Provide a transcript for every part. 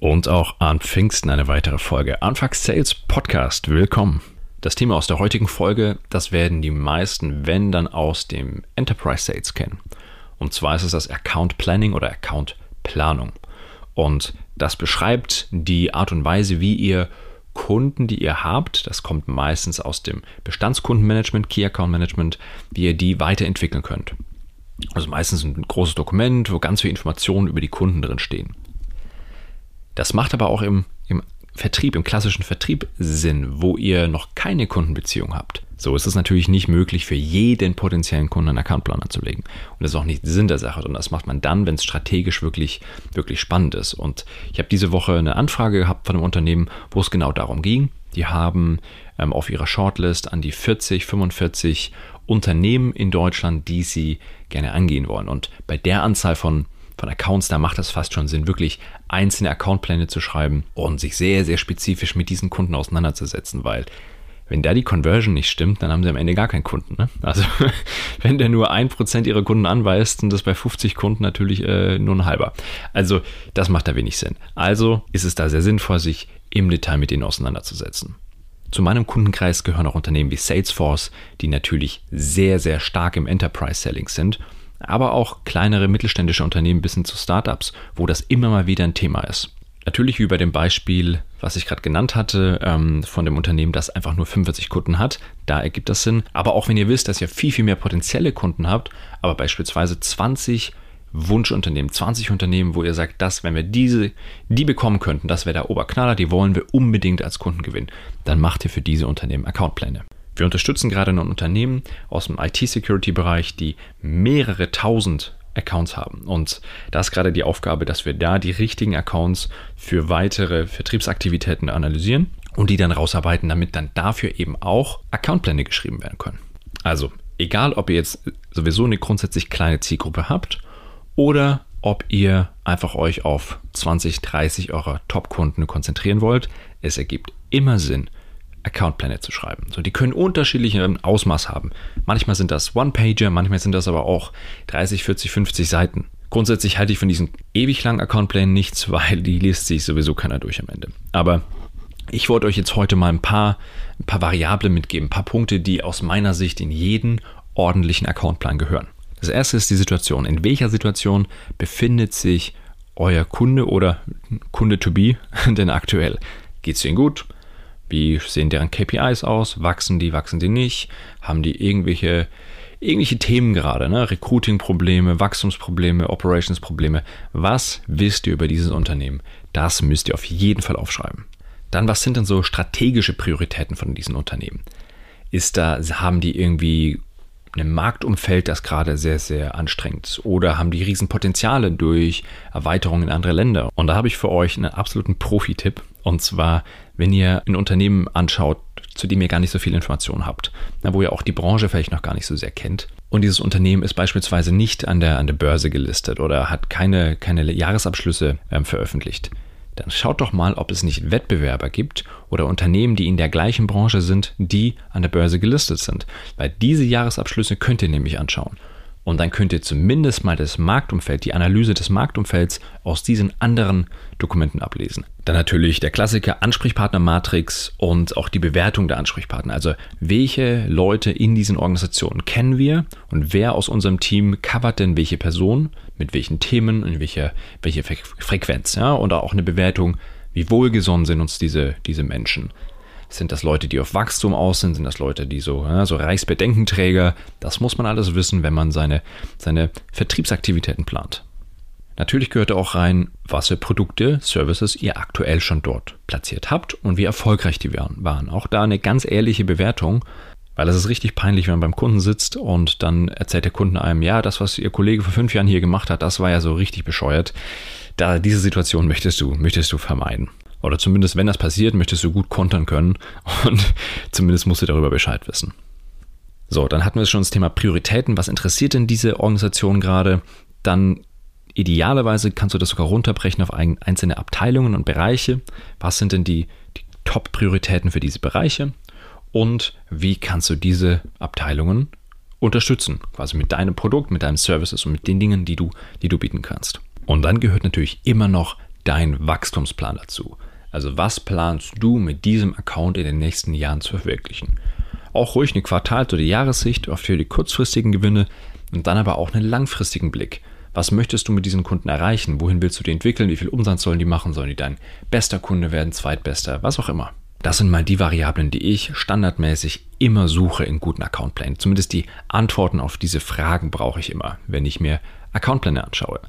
Und auch an Pfingsten eine weitere Folge Anfax Sales Podcast. Willkommen. Das Thema aus der heutigen Folge, das werden die meisten, wenn dann aus dem Enterprise Sales kennen. Und zwar ist es das Account Planning oder Account Planung. Und das beschreibt die Art und Weise, wie ihr Kunden, die ihr habt, das kommt meistens aus dem Bestandskundenmanagement, Key Account Management, wie ihr die weiterentwickeln könnt. Also meistens ein großes Dokument, wo ganz viele Informationen über die Kunden drin stehen. Das macht aber auch im, im Vertrieb, im klassischen Vertrieb Sinn, wo ihr noch keine Kundenbeziehung habt. So ist es natürlich nicht möglich, für jeden potenziellen Kunden einen Accountplan anzulegen. Und das ist auch nicht Sinn der Sache. Und das macht man dann, wenn es strategisch wirklich, wirklich spannend ist. Und ich habe diese Woche eine Anfrage gehabt von einem Unternehmen, wo es genau darum ging. Die haben ähm, auf ihrer Shortlist an die 40, 45 Unternehmen in Deutschland, die sie gerne angehen wollen. Und bei der Anzahl von von Accounts, da macht es fast schon Sinn, wirklich einzelne Accountpläne zu schreiben und sich sehr, sehr spezifisch mit diesen Kunden auseinanderzusetzen, weil wenn da die Conversion nicht stimmt, dann haben sie am Ende gar keinen Kunden. Ne? Also wenn der nur ein Prozent ihrer Kunden anweist, sind das bei 50 Kunden natürlich äh, nur ein halber. Also das macht da wenig Sinn. Also ist es da sehr sinnvoll, sich im Detail mit denen auseinanderzusetzen. Zu meinem Kundenkreis gehören auch Unternehmen wie Salesforce, die natürlich sehr, sehr stark im Enterprise-Selling sind aber auch kleinere mittelständische Unternehmen bis hin zu Startups, wo das immer mal wieder ein Thema ist. Natürlich wie bei dem Beispiel, was ich gerade genannt hatte, ähm, von dem Unternehmen, das einfach nur 45 Kunden hat, da ergibt das Sinn. Aber auch wenn ihr wisst, dass ihr viel, viel mehr potenzielle Kunden habt, aber beispielsweise 20 Wunschunternehmen, 20 Unternehmen, wo ihr sagt, das, wenn wir diese, die bekommen könnten, das wäre der Oberknaller, die wollen wir unbedingt als Kunden gewinnen, dann macht ihr für diese Unternehmen Accountpläne. Wir unterstützen gerade ein Unternehmen aus dem IT-Security-Bereich, die mehrere tausend Accounts haben. Und da ist gerade die Aufgabe, dass wir da die richtigen Accounts für weitere Vertriebsaktivitäten analysieren und die dann rausarbeiten, damit dann dafür eben auch Accountpläne geschrieben werden können. Also, egal ob ihr jetzt sowieso eine grundsätzlich kleine Zielgruppe habt oder ob ihr einfach euch auf 20, 30 eurer Top-Kunden konzentrieren wollt, es ergibt immer Sinn, Accountpläne zu schreiben. So, die können unterschiedliche Ausmaß haben. Manchmal sind das One-Pager, manchmal sind das aber auch 30, 40, 50 Seiten. Grundsätzlich halte ich von diesen ewig langen Accountplänen nichts, weil die liest sich sowieso keiner durch am Ende. Aber ich wollte euch jetzt heute mal ein paar, ein paar Variablen mitgeben, ein paar Punkte, die aus meiner Sicht in jeden ordentlichen Accountplan gehören. Das erste ist die Situation. In welcher Situation befindet sich euer Kunde oder Kunde to be denn aktuell? Geht es ihnen gut? Wie sehen deren KPIs aus? Wachsen die, wachsen die nicht? Haben die irgendwelche, irgendwelche Themen gerade? Ne? Recruiting-Probleme, Wachstumsprobleme, Operations-Probleme. Was wisst ihr über dieses Unternehmen? Das müsst ihr auf jeden Fall aufschreiben. Dann, was sind denn so strategische Prioritäten von diesen Unternehmen? Ist da, haben die irgendwie ein Marktumfeld, das gerade sehr, sehr anstrengend ist? Oder haben die Riesenpotenziale durch Erweiterungen in andere Länder? Und da habe ich für euch einen absoluten Profi-Tipp. Und zwar, wenn ihr ein Unternehmen anschaut, zu dem ihr gar nicht so viel Informationen habt, wo ihr auch die Branche vielleicht noch gar nicht so sehr kennt. Und dieses Unternehmen ist beispielsweise nicht an der, an der Börse gelistet oder hat keine, keine Jahresabschlüsse ähm, veröffentlicht dann schaut doch mal, ob es nicht Wettbewerber gibt oder Unternehmen, die in der gleichen Branche sind, die an der Börse gelistet sind. Weil diese Jahresabschlüsse könnt ihr nämlich anschauen. Und dann könnt ihr zumindest mal das Marktumfeld, die Analyse des Marktumfelds aus diesen anderen Dokumenten ablesen. Dann natürlich der Klassiker Ansprechpartner-Matrix und auch die Bewertung der Ansprechpartner. Also welche Leute in diesen Organisationen kennen wir und wer aus unserem Team covert denn welche Person, mit welchen Themen und welcher welche Frequenz. Ja? Und auch eine Bewertung, wie wohlgesonnen sind uns diese, diese Menschen. Sind das Leute, die auf Wachstum aus sind? Sind das Leute, die so, ja, so Reichsbedenkenträger? Das muss man alles wissen, wenn man seine, seine Vertriebsaktivitäten plant. Natürlich gehört auch rein, was für Produkte, Services ihr aktuell schon dort platziert habt und wie erfolgreich die waren. Auch da eine ganz ehrliche Bewertung, weil es ist richtig peinlich, wenn man beim Kunden sitzt und dann erzählt der Kunde einem, ja, das, was Ihr Kollege vor fünf Jahren hier gemacht hat, das war ja so richtig bescheuert. Da, diese Situation möchtest du, möchtest du vermeiden. Oder zumindest, wenn das passiert, möchtest du gut kontern können und zumindest musst du darüber Bescheid wissen. So, dann hatten wir schon das Thema Prioritäten. Was interessiert denn diese Organisation gerade? Dann idealerweise kannst du das sogar runterbrechen auf einzelne Abteilungen und Bereiche. Was sind denn die, die Top-Prioritäten für diese Bereiche? Und wie kannst du diese Abteilungen unterstützen? Quasi mit deinem Produkt, mit deinen Services und mit den Dingen, die du, die du bieten kannst. Und dann gehört natürlich immer noch deinen Wachstumsplan dazu. Also was planst du mit diesem Account in den nächsten Jahren zu verwirklichen? Auch ruhig eine Quartals- oder Jahressicht auf für die kurzfristigen Gewinne und dann aber auch einen langfristigen Blick. Was möchtest du mit diesen Kunden erreichen? Wohin willst du die entwickeln? Wie viel Umsatz sollen die machen? Sollen die dein bester Kunde werden, zweitbester, was auch immer? Das sind mal die Variablen, die ich standardmäßig immer suche in guten Accountplänen. Zumindest die Antworten auf diese Fragen brauche ich immer, wenn ich mir Accountpläne anschaue.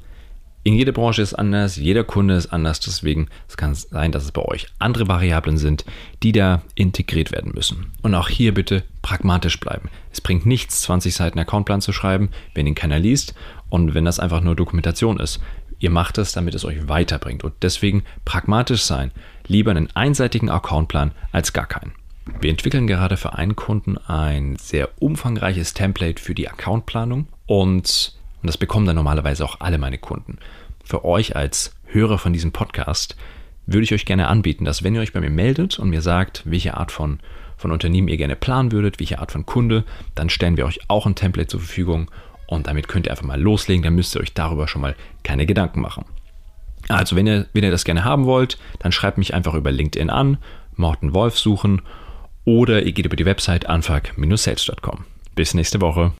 In jeder Branche ist anders, jeder Kunde ist anders, deswegen es kann sein, dass es bei euch andere Variablen sind, die da integriert werden müssen. Und auch hier bitte pragmatisch bleiben. Es bringt nichts, 20 Seiten Accountplan zu schreiben, wenn ihn keiner liest und wenn das einfach nur Dokumentation ist. Ihr macht es, damit es euch weiterbringt und deswegen pragmatisch sein. Lieber einen einseitigen Accountplan als gar keinen. Wir entwickeln gerade für einen Kunden ein sehr umfangreiches Template für die Accountplanung und und das bekommen dann normalerweise auch alle meine Kunden. Für euch als Hörer von diesem Podcast würde ich euch gerne anbieten, dass wenn ihr euch bei mir meldet und mir sagt, welche Art von, von Unternehmen ihr gerne planen würdet, welche Art von Kunde, dann stellen wir euch auch ein Template zur Verfügung und damit könnt ihr einfach mal loslegen, dann müsst ihr euch darüber schon mal keine Gedanken machen. Also wenn ihr, wenn ihr das gerne haben wollt, dann schreibt mich einfach über LinkedIn an, Morten Wolf suchen oder ihr geht über die Website anfang-sales.com. Bis nächste Woche.